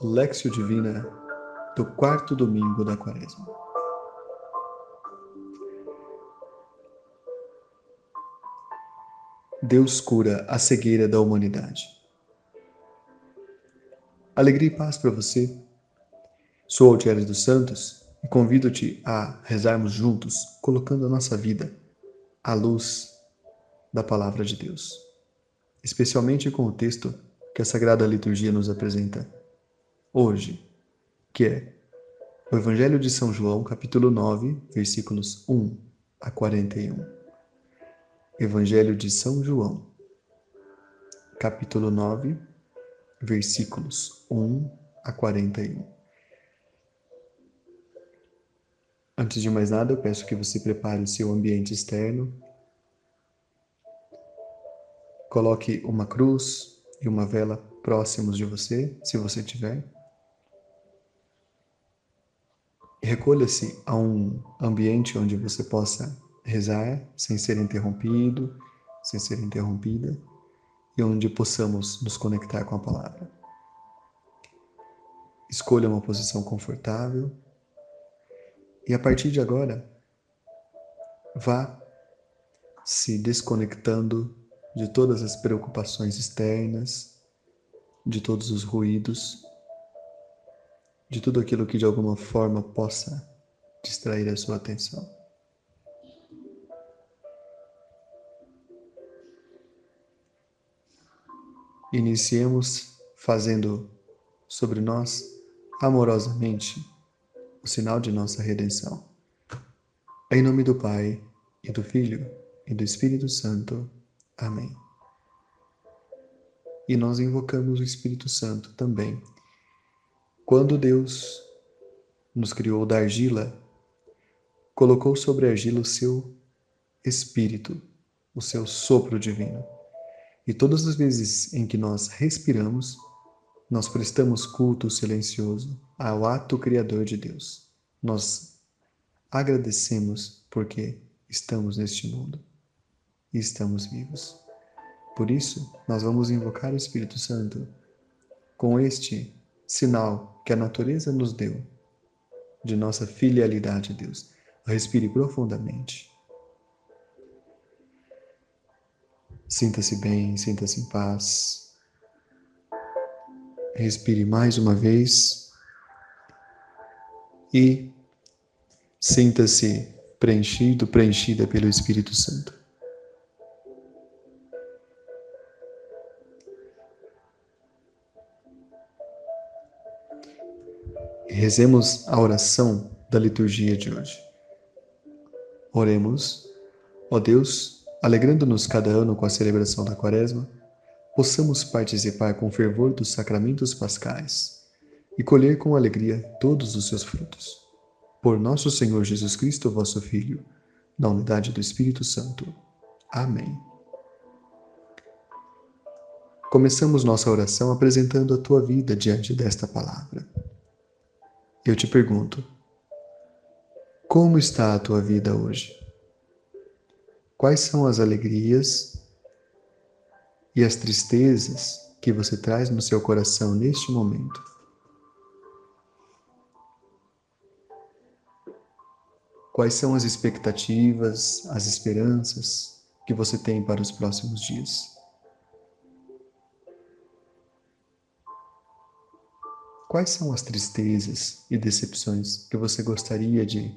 Lexio Divina do quarto domingo da Quaresma. Deus cura a cegueira da humanidade. Alegria e paz para você. Sou Altieri dos Santos e convido-te a rezarmos juntos, colocando a nossa vida à luz da palavra de Deus, especialmente com o texto que a Sagrada Liturgia nos apresenta hoje, que é o Evangelho de São João, capítulo 9, versículos 1 a 41. Evangelho de São João, capítulo 9, versículos 1 a 41. Antes de mais nada, eu peço que você prepare o seu ambiente externo. Coloque uma cruz e uma vela próximos de você, se você tiver. Recolha-se a um ambiente onde você possa rezar sem ser interrompido, sem ser interrompida, e onde possamos nos conectar com a palavra. Escolha uma posição confortável e a partir de agora, vá se desconectando de todas as preocupações externas, de todos os ruídos, de tudo aquilo que de alguma forma possa distrair a sua atenção. Iniciemos fazendo sobre nós amorosamente o sinal de nossa redenção. Em nome do Pai, e do Filho, e do Espírito Santo. Amém. E nós invocamos o Espírito Santo também. Quando Deus nos criou da argila, colocou sobre a argila o seu Espírito, o seu sopro divino. E todas as vezes em que nós respiramos, nós prestamos culto silencioso ao ato criador de Deus. Nós agradecemos porque estamos neste mundo e estamos vivos. Por isso, nós vamos invocar o Espírito Santo com este sinal que a natureza nos deu de nossa filialidade a Deus. Respire profundamente. Sinta-se bem, sinta-se em paz. Respire mais uma vez e sinta-se preenchido, preenchida pelo Espírito Santo. Rezemos a oração da liturgia de hoje. Oremos, ó Deus, alegrando-nos cada ano com a celebração da Quaresma possamos participar com fervor dos sacramentos pascais e colher com alegria todos os seus frutos. Por nosso Senhor Jesus Cristo, vosso Filho, na unidade do Espírito Santo. Amém. Começamos nossa oração apresentando a tua vida diante desta palavra. Eu te pergunto: como está a tua vida hoje? Quais são as alegrias e as tristezas que você traz no seu coração neste momento. Quais são as expectativas, as esperanças que você tem para os próximos dias? Quais são as tristezas e decepções que você gostaria de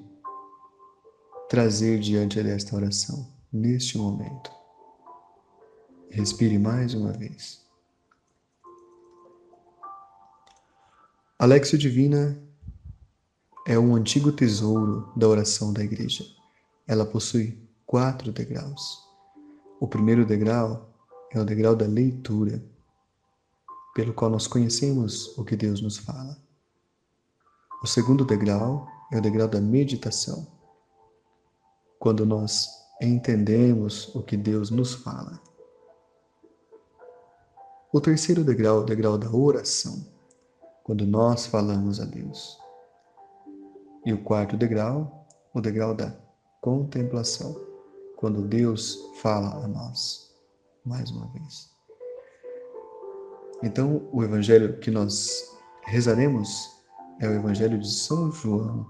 trazer diante desta oração neste momento? Respire mais uma vez. A Lexio Divina é um antigo tesouro da oração da Igreja. Ela possui quatro degraus. O primeiro degrau é o degrau da leitura, pelo qual nós conhecemos o que Deus nos fala. O segundo degrau é o degrau da meditação, quando nós entendemos o que Deus nos fala. O terceiro degrau é o degrau da oração, quando nós falamos a Deus. E o quarto degrau, o degrau da contemplação, quando Deus fala a nós, mais uma vez. Então, o evangelho que nós Rezaremos é o Evangelho de São João,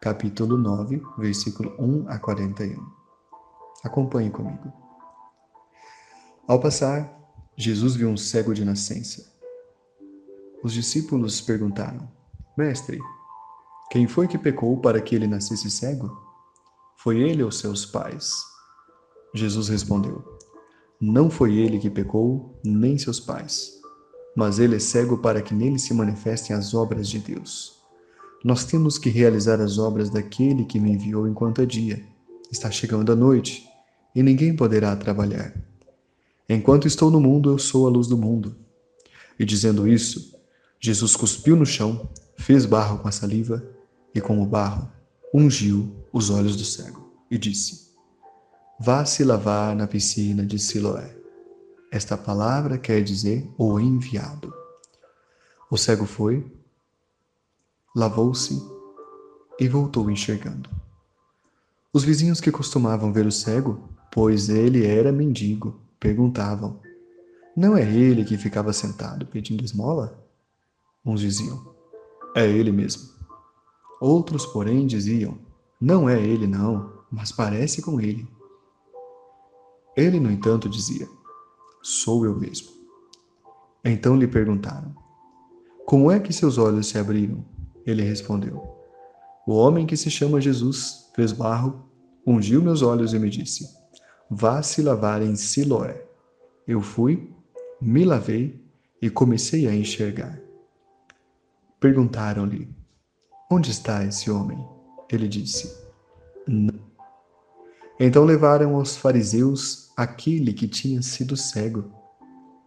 capítulo 9, versículo 1 a 41. Acompanhe comigo. Ao passar, Jesus viu um cego de nascença. Os discípulos perguntaram: Mestre, quem foi que pecou para que ele nascesse cego? Foi ele ou seus pais? Jesus respondeu: Não foi ele que pecou, nem seus pais mas ele é cego para que nele se manifestem as obras de Deus. Nós temos que realizar as obras daquele que me enviou enquanto é dia. Está chegando a noite e ninguém poderá trabalhar. Enquanto estou no mundo, eu sou a luz do mundo. E dizendo isso, Jesus cuspiu no chão, fez barro com a saliva e, com o barro, ungiu os olhos do cego e disse: Vá se lavar na piscina de Siloé. Esta palavra quer dizer o enviado. O cego foi, lavou-se e voltou enxergando. Os vizinhos que costumavam ver o cego, pois ele era mendigo, perguntavam: Não é ele que ficava sentado pedindo esmola? Uns diziam: É ele mesmo. Outros, porém, diziam: Não é ele, não, mas parece com ele. Ele, no entanto, dizia: Sou eu mesmo. Então lhe perguntaram: Como é que seus olhos se abriram? Ele respondeu: O homem que se chama Jesus fez barro, ungiu meus olhos e me disse: Vá se lavar em Siloé. Eu fui, me lavei e comecei a enxergar. Perguntaram-lhe: Onde está esse homem? Ele disse: Não. Então levaram aos fariseus aquele que tinha sido cego.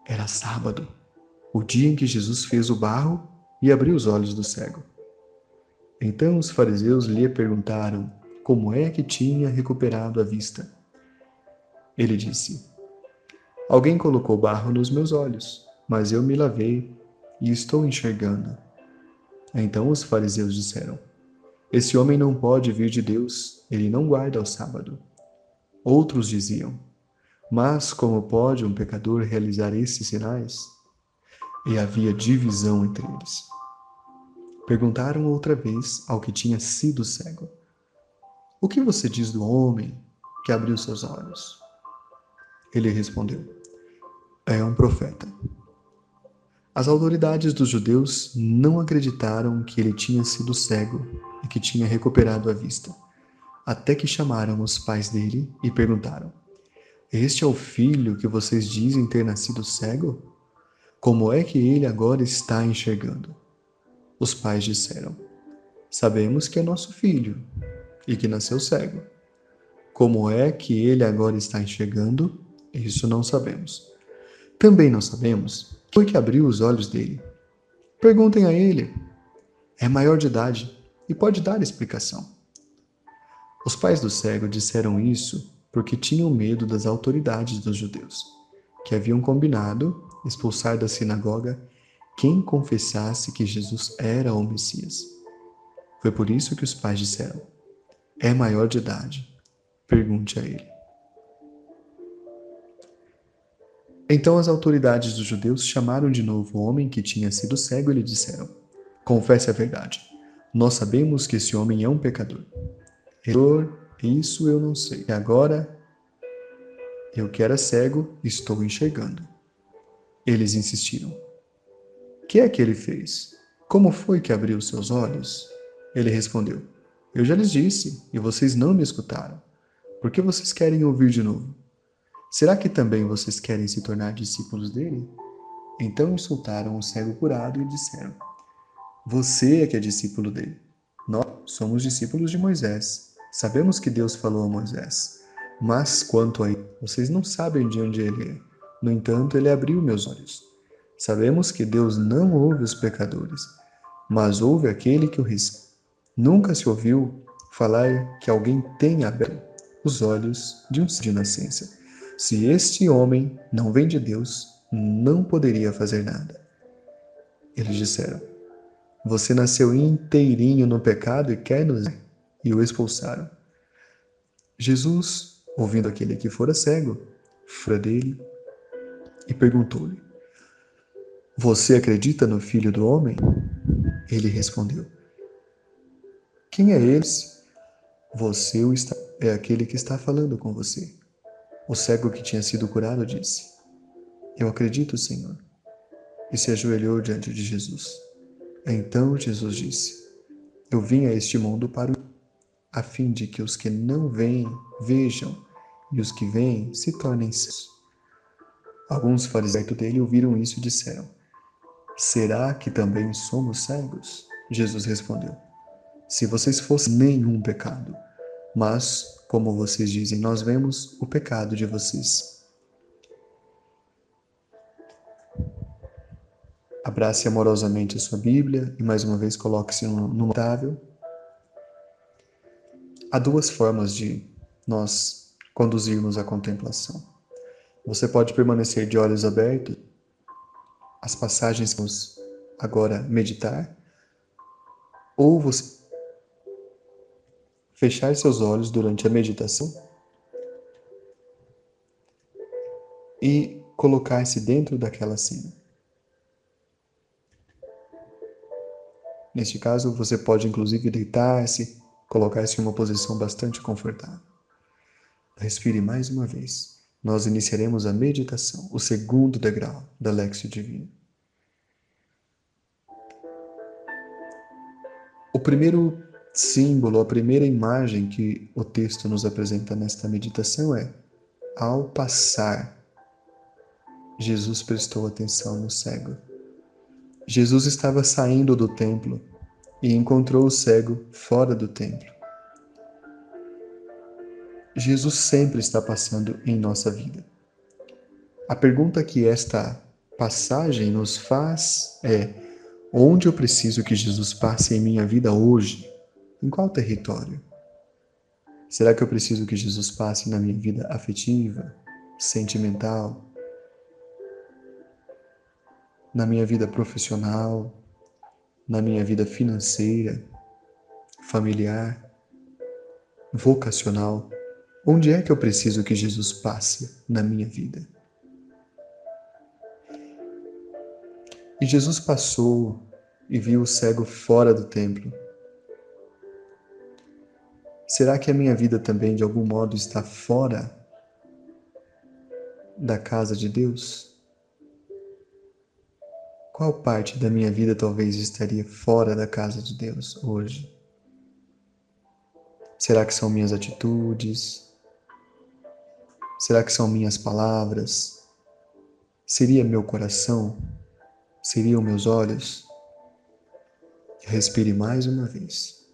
Era sábado, o dia em que Jesus fez o barro e abriu os olhos do cego. Então os fariseus lhe perguntaram como é que tinha recuperado a vista. Ele disse: Alguém colocou barro nos meus olhos, mas eu me lavei e estou enxergando. Então os fariseus disseram: Esse homem não pode vir de Deus, ele não guarda o sábado. Outros diziam: mas como pode um pecador realizar esses sinais? E havia divisão entre eles. Perguntaram outra vez ao que tinha sido cego: O que você diz do homem que abriu seus olhos? Ele respondeu: É um profeta. As autoridades dos judeus não acreditaram que ele tinha sido cego e que tinha recuperado a vista, até que chamaram os pais dele e perguntaram: este é o filho que vocês dizem ter nascido cego? Como é que ele agora está enxergando? Os pais disseram: Sabemos que é nosso filho e que nasceu cego. Como é que ele agora está enxergando? Isso não sabemos. Também não sabemos quem foi que abriu os olhos dele. Perguntem a ele. É maior de idade e pode dar explicação. Os pais do cego disseram isso porque tinham medo das autoridades dos judeus, que haviam combinado expulsar da sinagoga quem confessasse que Jesus era o Messias. Foi por isso que os pais disseram: É maior de idade, pergunte a ele. Então as autoridades dos judeus chamaram de novo o homem que tinha sido cego e lhe disseram: Confesse a verdade. Nós sabemos que esse homem é um pecador. Isso eu não sei. E agora, eu que era cego, estou enxergando. Eles insistiram. Que é que ele fez? Como foi que abriu seus olhos? Ele respondeu: Eu já lhes disse, e vocês não me escutaram. Por que vocês querem ouvir de novo? Será que também vocês querem se tornar discípulos dele? Então insultaram o cego curado e disseram: Você é que é discípulo dele. Nós somos discípulos de Moisés. Sabemos que Deus falou a Moisés, mas quanto a ele, vocês não sabem de onde ele é. No entanto, ele abriu meus olhos. Sabemos que Deus não ouve os pecadores, mas ouve aquele que o recebe. Nunca se ouviu falar que alguém tenha aberto os olhos de um de nascença. Se este homem não vem de Deus, não poderia fazer nada. Eles disseram: Você nasceu inteirinho no pecado e quer nos e o expulsaram. Jesus, ouvindo aquele que fora cego, fora dele e perguntou-lhe: Você acredita no Filho do Homem? Ele respondeu: Quem é esse? Você é aquele que está falando com você. O cego que tinha sido curado disse: Eu acredito, Senhor. E se ajoelhou diante de Jesus. Então Jesus disse: Eu vim a este mundo para a fim de que os que não veem vejam e os que veem se tornem cegos. Alguns fariseus dele ouviram isso e disseram: Será que também somos cegos? Jesus respondeu: Se vocês fossem nenhum pecado, mas, como vocês dizem, nós vemos o pecado de vocês. Abrace amorosamente a sua Bíblia e mais uma vez coloque-se no notável. Há duas formas de nós conduzirmos a contemplação. Você pode permanecer de olhos abertos, as passagens que vamos agora meditar, ou você fechar seus olhos durante a meditação e colocar-se dentro daquela cena. Neste caso, você pode inclusive deitar-se, colocar-se em uma posição bastante confortável. Respire mais uma vez. Nós iniciaremos a meditação, o segundo degrau da Lexio Divina. O primeiro símbolo, a primeira imagem que o texto nos apresenta nesta meditação é: ao passar, Jesus prestou atenção no cego. Jesus estava saindo do templo e encontrou o cego fora do templo. Jesus sempre está passando em nossa vida. A pergunta que esta passagem nos faz é: onde eu preciso que Jesus passe em minha vida hoje? Em qual território? Será que eu preciso que Jesus passe na minha vida afetiva, sentimental, na minha vida profissional, na minha vida financeira, familiar, vocacional? Onde é que eu preciso que Jesus passe na minha vida? E Jesus passou e viu o cego fora do templo Será que a minha vida também, de algum modo, está fora da casa de Deus? Qual parte da minha vida talvez estaria fora da casa de Deus hoje? Será que são minhas atitudes? Será que são minhas palavras? Seria meu coração? Seriam meus olhos? Respire mais uma vez.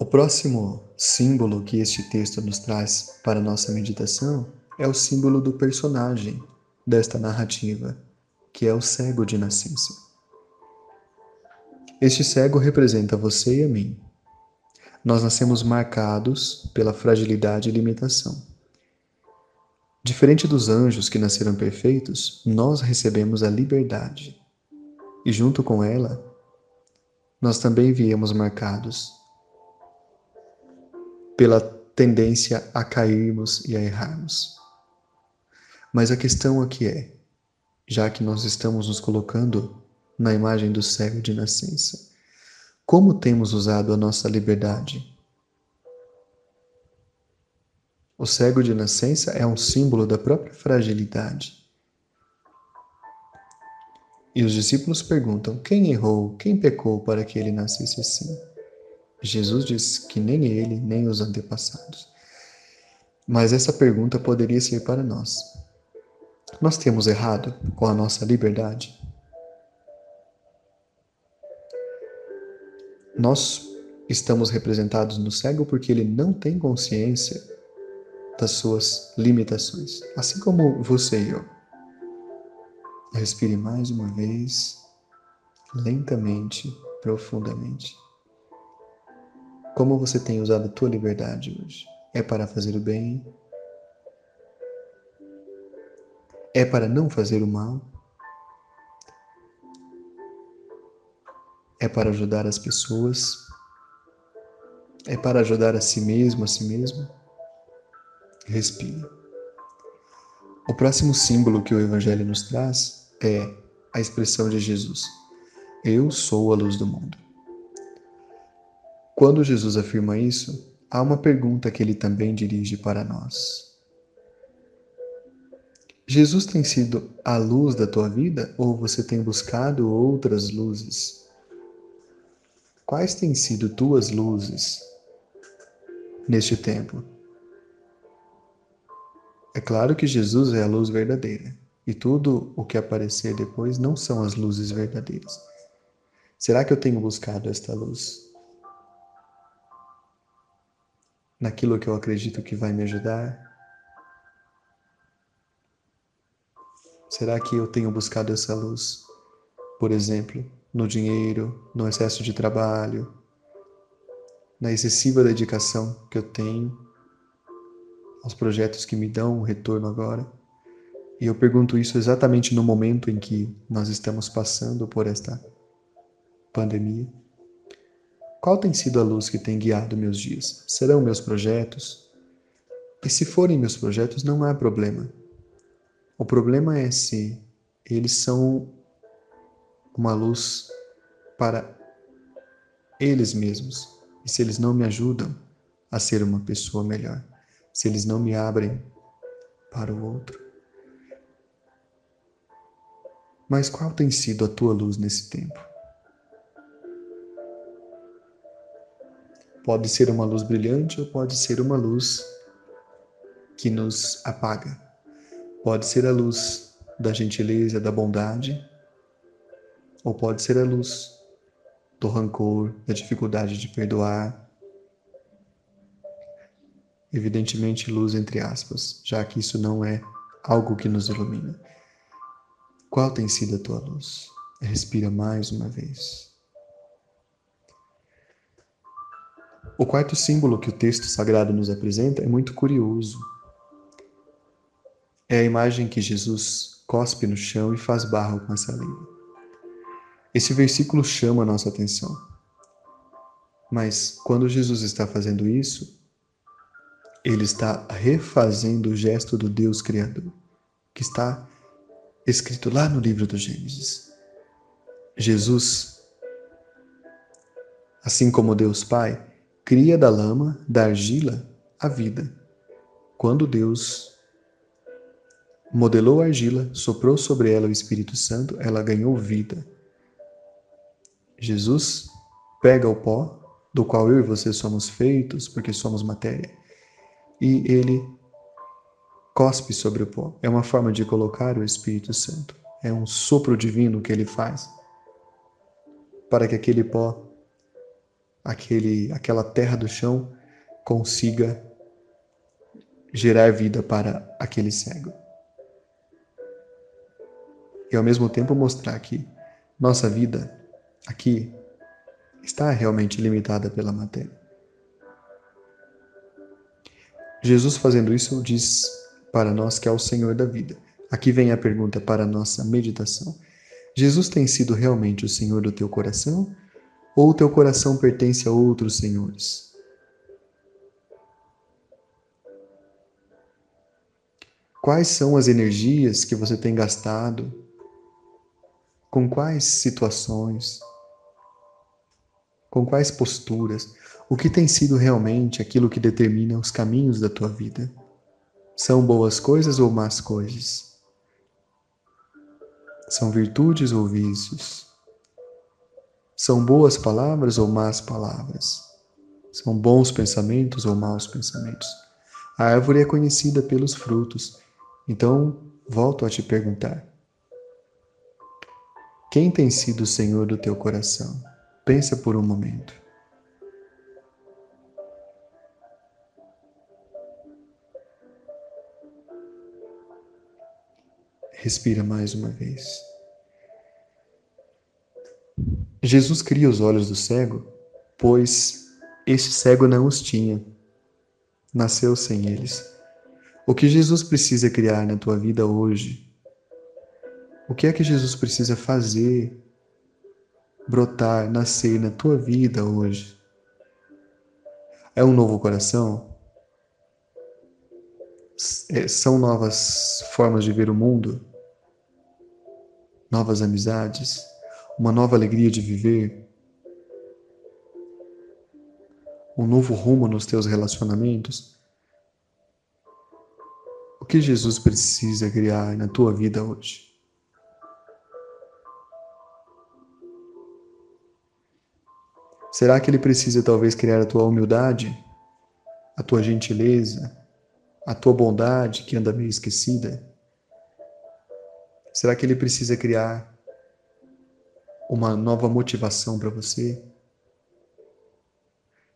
O próximo símbolo que este texto nos traz para nossa meditação é o símbolo do personagem desta narrativa, que é o cego de nascença. Este cego representa você e a mim. Nós nascemos marcados pela fragilidade e limitação. Diferente dos anjos que nasceram perfeitos, nós recebemos a liberdade. E junto com ela, nós também viemos marcados pela tendência a cairmos e a errarmos. Mas a questão aqui é, já que nós estamos nos colocando na imagem do cego de nascença, como temos usado a nossa liberdade? O cego de nascença é um símbolo da própria fragilidade. E os discípulos perguntam: quem errou, quem pecou para que ele nascesse assim? Jesus diz que nem ele, nem os antepassados. Mas essa pergunta poderia ser para nós. Nós temos errado com a nossa liberdade? Nós estamos representados no cego porque ele não tem consciência das suas limitações, assim como você e eu. Respire mais uma vez, lentamente, profundamente. Como você tem usado a tua liberdade hoje? É para fazer o bem? É para não fazer o mal? É para ajudar as pessoas? É para ajudar a si mesmo, a si mesmo? Respire. O próximo símbolo que o Evangelho nos traz é a expressão de Jesus: Eu sou a luz do mundo. Quando Jesus afirma isso, há uma pergunta que ele também dirige para nós. Jesus tem sido a luz da tua vida ou você tem buscado outras luzes? Quais têm sido tuas luzes neste tempo? É claro que Jesus é a luz verdadeira e tudo o que aparecer depois não são as luzes verdadeiras. Será que eu tenho buscado esta luz? Naquilo que eu acredito que vai me ajudar? Será que eu tenho buscado essa luz? Por exemplo, no dinheiro, no excesso de trabalho, na excessiva dedicação que eu tenho aos projetos que me dão um retorno agora. E eu pergunto isso exatamente no momento em que nós estamos passando por esta pandemia. Qual tem sido a luz que tem guiado meus dias? Serão meus projetos? E se forem meus projetos, não há problema. O problema é se eles são uma luz para eles mesmos e se eles não me ajudam a ser uma pessoa melhor, se eles não me abrem para o outro. Mas qual tem sido a tua luz nesse tempo? Pode ser uma luz brilhante ou pode ser uma luz que nos apaga. Pode ser a luz da gentileza, da bondade, ou pode ser a luz do rancor, da dificuldade de perdoar. Evidentemente, luz entre aspas, já que isso não é algo que nos ilumina. Qual tem sido a tua luz? Respira mais uma vez. O quarto símbolo que o texto sagrado nos apresenta é muito curioso é a imagem que Jesus cospe no chão e faz barro com a saliva. Esse versículo chama a nossa atenção. Mas quando Jesus está fazendo isso, ele está refazendo o gesto do Deus Criador, que está escrito lá no livro do Gênesis. Jesus, assim como Deus Pai, cria da lama, da argila, a vida. Quando Deus modelou a argila, soprou sobre ela o Espírito Santo, ela ganhou vida. Jesus pega o pó, do qual eu e você somos feitos, porque somos matéria, e ele cospe sobre o pó. É uma forma de colocar o Espírito Santo. É um sopro divino que ele faz para que aquele pó, aquele, aquela terra do chão consiga gerar vida para aquele cego e ao mesmo tempo mostrar que nossa vida aqui está realmente limitada pela matéria. Jesus fazendo isso diz para nós que é o Senhor da vida. Aqui vem a pergunta para a nossa meditação. Jesus tem sido realmente o Senhor do teu coração ou o teu coração pertence a outros senhores? Quais são as energias que você tem gastado com quais situações, com quais posturas, o que tem sido realmente aquilo que determina os caminhos da tua vida. São boas coisas ou más coisas? São virtudes ou vícios? São boas palavras ou más palavras? São bons pensamentos ou maus pensamentos? A árvore é conhecida pelos frutos. Então, volto a te perguntar: quem tem sido o Senhor do teu coração? Pensa por um momento. Respira mais uma vez. Jesus cria os olhos do cego, pois este cego não os tinha. Nasceu sem eles. O que Jesus precisa criar na tua vida hoje o que é que Jesus precisa fazer, brotar, nascer na tua vida hoje? É um novo coração? é, são novas formas de ver o mundo, novas amizades, uma nova alegria de viver, um novo rumo nos teus relacionamentos? O que Jesus precisa criar na tua vida hoje? Será que ele precisa talvez criar a tua humildade, a tua gentileza, a tua bondade que anda meio esquecida? Será que ele precisa criar uma nova motivação para você?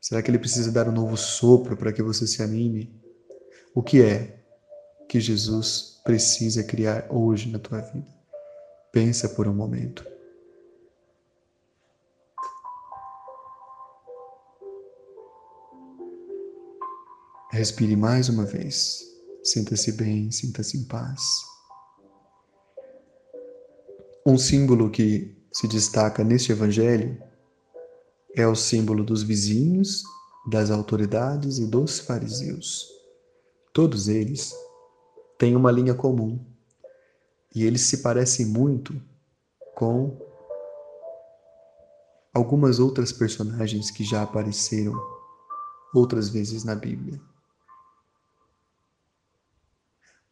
Será que ele precisa dar um novo sopro para que você se anime? O que é que Jesus precisa criar hoje na tua vida? Pensa por um momento. Respire mais uma vez. Sinta-se bem, sinta-se em paz. Um símbolo que se destaca neste evangelho é o símbolo dos vizinhos, das autoridades e dos fariseus. Todos eles têm uma linha comum e eles se parecem muito com algumas outras personagens que já apareceram outras vezes na Bíblia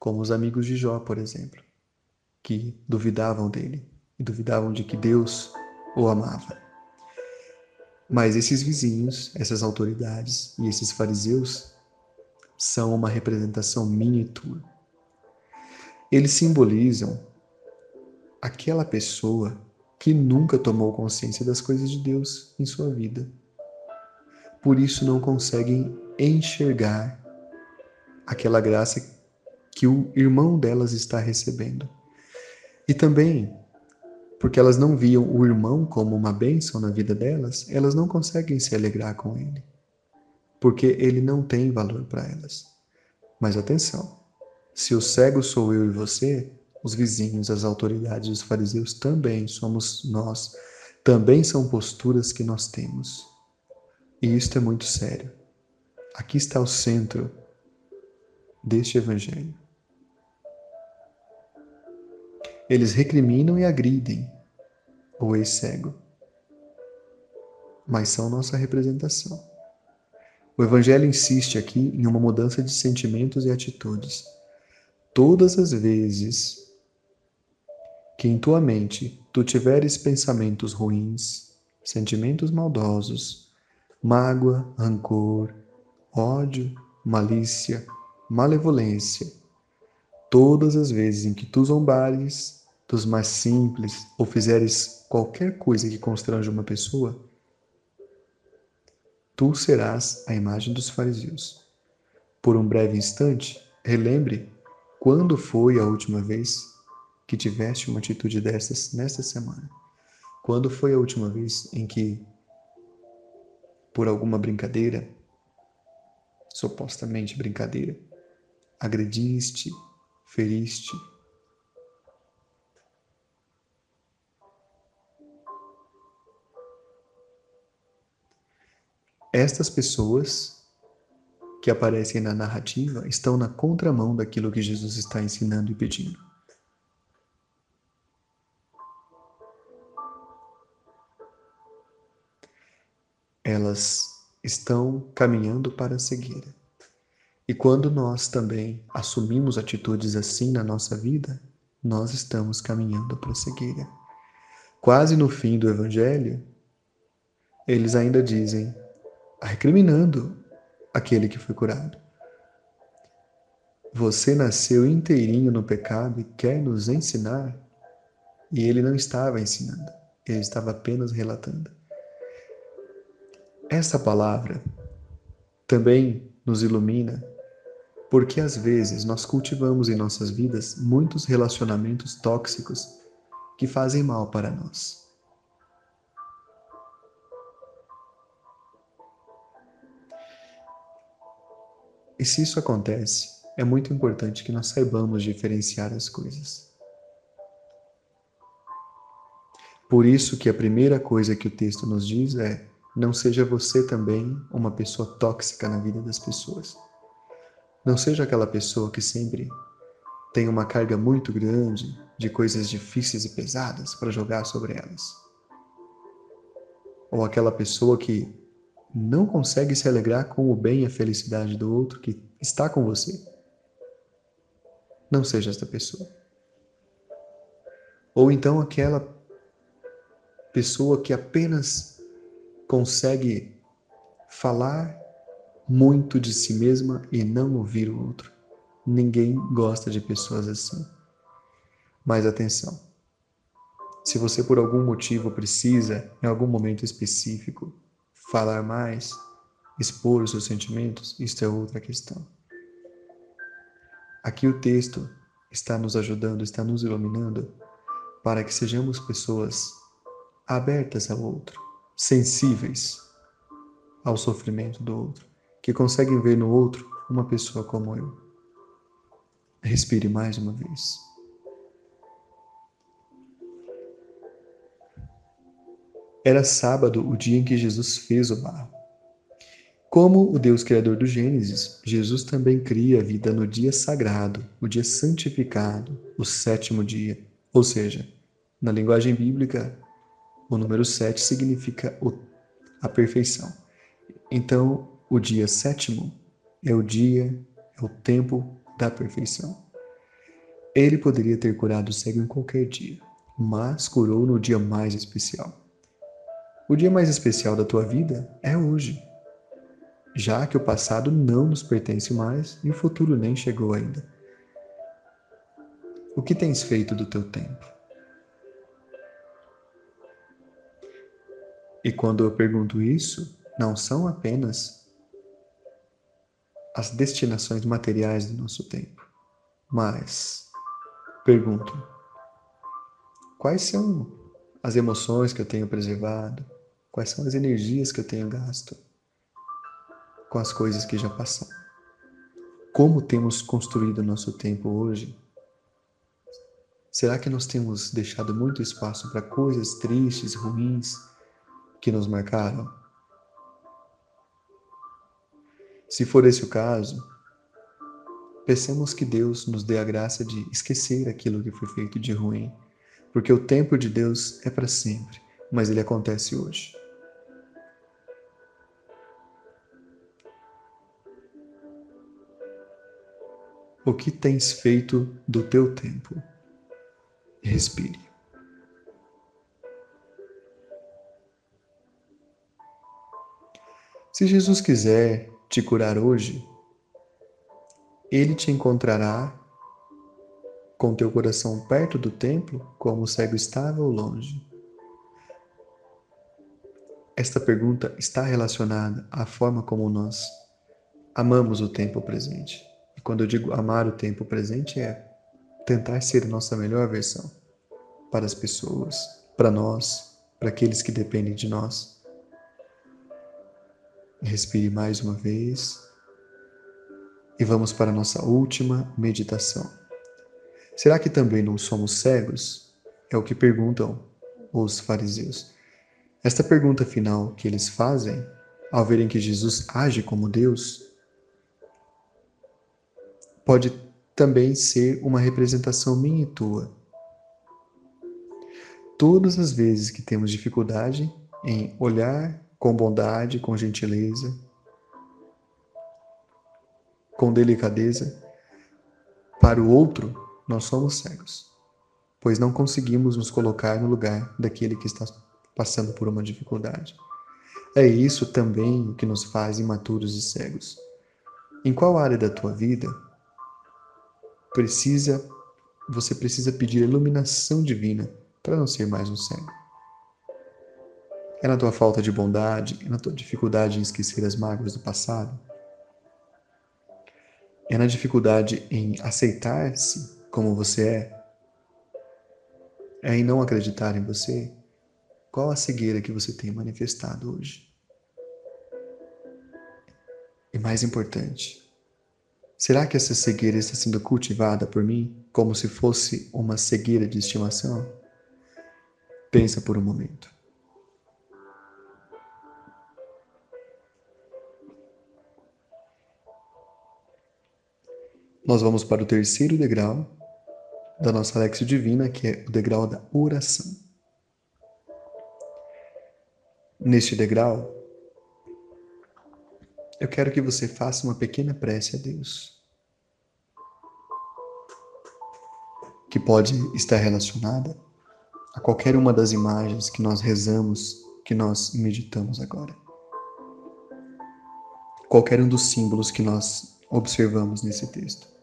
como os amigos de Jó, por exemplo, que duvidavam dele e duvidavam de que Deus o amava. Mas esses vizinhos, essas autoridades e esses fariseus são uma representação minha tua. Eles simbolizam aquela pessoa que nunca tomou consciência das coisas de Deus em sua vida. Por isso não conseguem enxergar aquela graça que o irmão delas está recebendo. E também, porque elas não viam o irmão como uma bênção na vida delas, elas não conseguem se alegrar com ele, porque ele não tem valor para elas. Mas atenção, se o cego sou eu e você, os vizinhos, as autoridades, os fariseus também somos nós, também são posturas que nós temos. E isto é muito sério. Aqui está o centro deste Evangelho. Eles recriminam e agridem o ex-cego, mas são nossa representação. O Evangelho insiste aqui em uma mudança de sentimentos e atitudes. Todas as vezes que em tua mente tu tiveres pensamentos ruins, sentimentos maldosos, mágoa, rancor, ódio, malícia, malevolência, todas as vezes em que tu zombares dos mais simples ou fizeres qualquer coisa que constranja uma pessoa, tu serás a imagem dos fariseus. Por um breve instante, relembre quando foi a última vez que tiveste uma atitude dessas nesta semana. Quando foi a última vez em que, por alguma brincadeira, supostamente brincadeira, agrediste, feriste, Estas pessoas que aparecem na narrativa estão na contramão daquilo que Jesus está ensinando e pedindo. Elas estão caminhando para a cegueira. E quando nós também assumimos atitudes assim na nossa vida, nós estamos caminhando para a cegueira. Quase no fim do Evangelho, eles ainda dizem: recriminando aquele que foi curado. Você nasceu inteirinho no pecado e quer nos ensinar? E ele não estava ensinando, ele estava apenas relatando. Essa palavra também nos ilumina, porque às vezes nós cultivamos em nossas vidas muitos relacionamentos tóxicos que fazem mal para nós. E se isso acontece, é muito importante que nós saibamos diferenciar as coisas. Por isso que a primeira coisa que o texto nos diz é: não seja você também uma pessoa tóxica na vida das pessoas. Não seja aquela pessoa que sempre tem uma carga muito grande de coisas difíceis e pesadas para jogar sobre elas. Ou aquela pessoa que não consegue se alegrar com o bem e a felicidade do outro que está com você. Não seja esta pessoa. Ou então aquela pessoa que apenas consegue falar muito de si mesma e não ouvir o outro. Ninguém gosta de pessoas assim. Mas atenção. Se você por algum motivo precisa, em algum momento específico, falar mais, expor os seus sentimentos, isto é outra questão. Aqui o texto está nos ajudando, está nos iluminando para que sejamos pessoas abertas ao outro, sensíveis ao sofrimento do outro, que conseguem ver no outro uma pessoa como eu. Respire mais uma vez. Era sábado o dia em que Jesus fez o barro. Como o Deus Criador do Gênesis, Jesus também cria a vida no dia sagrado, o dia santificado, o sétimo dia. Ou seja, na linguagem bíblica, o número sete significa a perfeição. Então, o dia sétimo é o dia, é o tempo da perfeição. Ele poderia ter curado o cego em qualquer dia, mas curou no dia mais especial. O dia mais especial da tua vida é hoje, já que o passado não nos pertence mais e o futuro nem chegou ainda. O que tens feito do teu tempo? E quando eu pergunto isso, não são apenas as destinações materiais do nosso tempo, mas pergunto: quais são as emoções que eu tenho preservado? Quais são as energias que eu tenho gasto com as coisas que já passaram? Como temos construído nosso tempo hoje? Será que nós temos deixado muito espaço para coisas tristes, ruins que nos marcaram? Se for esse o caso, peçamos que Deus nos dê a graça de esquecer aquilo que foi feito de ruim, porque o tempo de Deus é para sempre, mas ele acontece hoje. O que tens feito do teu tempo? Respire. Se Jesus quiser te curar hoje, ele te encontrará com teu coração perto do templo, como o cego estava ou longe. Esta pergunta está relacionada à forma como nós amamos o tempo presente. E quando eu digo amar o tempo presente, é tentar ser nossa melhor versão para as pessoas, para nós, para aqueles que dependem de nós. Respire mais uma vez e vamos para a nossa última meditação. Será que também não somos cegos? É o que perguntam os fariseus. Esta pergunta final que eles fazem, ao verem que Jesus age como Deus, pode também ser uma representação minha e tua. Todas as vezes que temos dificuldade em olhar com bondade, com gentileza, com delicadeza para o outro, nós somos cegos, pois não conseguimos nos colocar no lugar daquele que está passando por uma dificuldade. É isso também o que nos faz imaturos e cegos. Em qual área da tua vida precisa você precisa pedir iluminação divina para não ser mais um cego. É na tua falta de bondade, é na tua dificuldade em esquecer as mágoas do passado, é na dificuldade em aceitar-se como você é, é em não acreditar em você. Qual a cegueira que você tem manifestado hoje? E mais importante, Será que essa cegueira está sendo cultivada por mim como se fosse uma cegueira de estimação? Pensa por um momento. Nós vamos para o terceiro degrau da nossa Lexio Divina, que é o degrau da oração. Neste degrau, eu quero que você faça uma pequena prece a Deus. Que pode estar relacionada a qualquer uma das imagens que nós rezamos, que nós meditamos agora. Qualquer um dos símbolos que nós observamos nesse texto.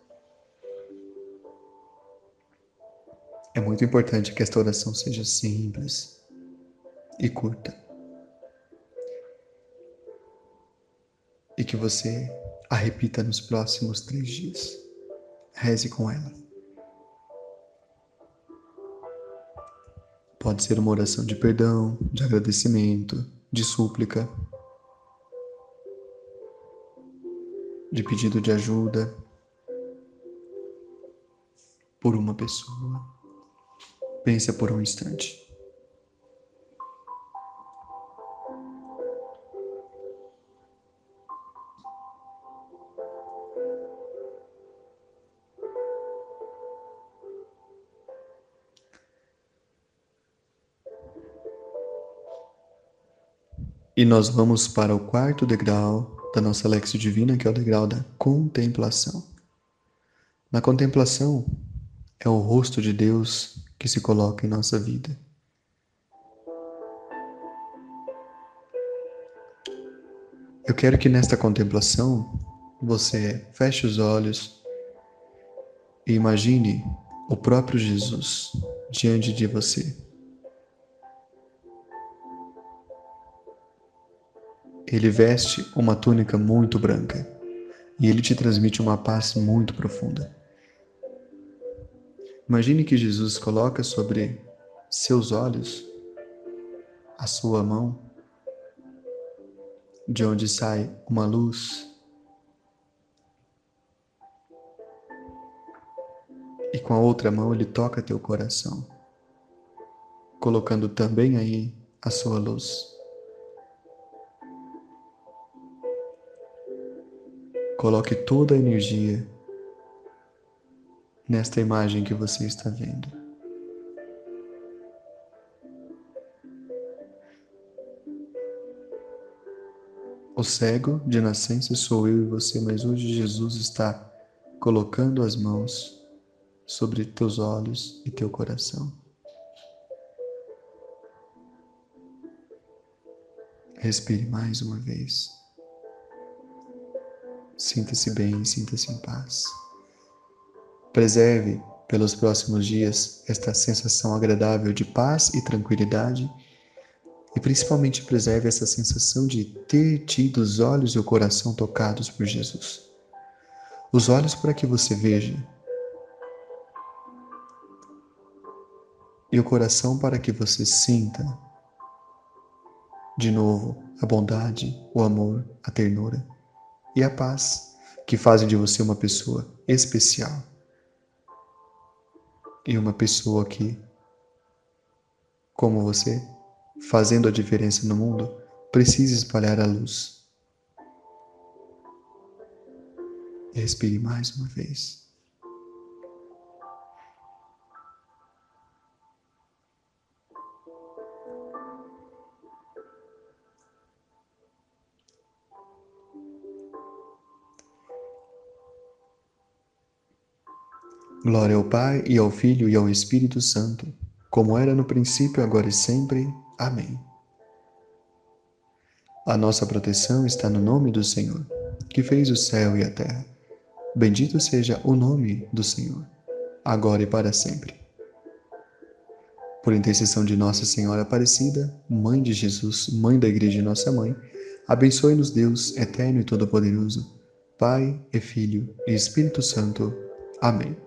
É muito importante que esta oração seja simples e curta. e que você a repita nos próximos três dias. Reze com ela. Pode ser uma oração de perdão, de agradecimento, de súplica, de pedido de ajuda por uma pessoa. Pensa por um instante. E nós vamos para o quarto degrau da nossa Lexio Divina, que é o degrau da contemplação. Na contemplação é o rosto de Deus que se coloca em nossa vida. Eu quero que nesta contemplação você feche os olhos e imagine o próprio Jesus diante de você. Ele veste uma túnica muito branca e ele te transmite uma paz muito profunda. Imagine que Jesus coloca sobre seus olhos a sua mão, de onde sai uma luz. E com a outra mão ele toca teu coração, colocando também aí a sua luz. Coloque toda a energia nesta imagem que você está vendo. O cego de nascença sou eu e você, mas hoje Jesus está colocando as mãos sobre teus olhos e teu coração. Respire mais uma vez. Sinta-se bem, sinta-se em paz. Preserve pelos próximos dias esta sensação agradável de paz e tranquilidade. E principalmente preserve essa sensação de ter tido os olhos e o coração tocados por Jesus. Os olhos para que você veja. E o coração para que você sinta de novo a bondade, o amor, a ternura e a paz, que fazem de você uma pessoa especial e uma pessoa que, como você, fazendo a diferença no mundo, precisa espalhar a luz. Respire mais uma vez. Glória ao Pai, e ao Filho, e ao Espírito Santo, como era no princípio, agora e sempre. Amém. A nossa proteção está no nome do Senhor, que fez o céu e a terra. Bendito seja o nome do Senhor, agora e para sempre. Por intercessão de Nossa Senhora Aparecida, Mãe de Jesus, Mãe da Igreja e Nossa Mãe, abençoe-nos Deus, Eterno e Todo-Poderoso, Pai e Filho e Espírito Santo. Amém.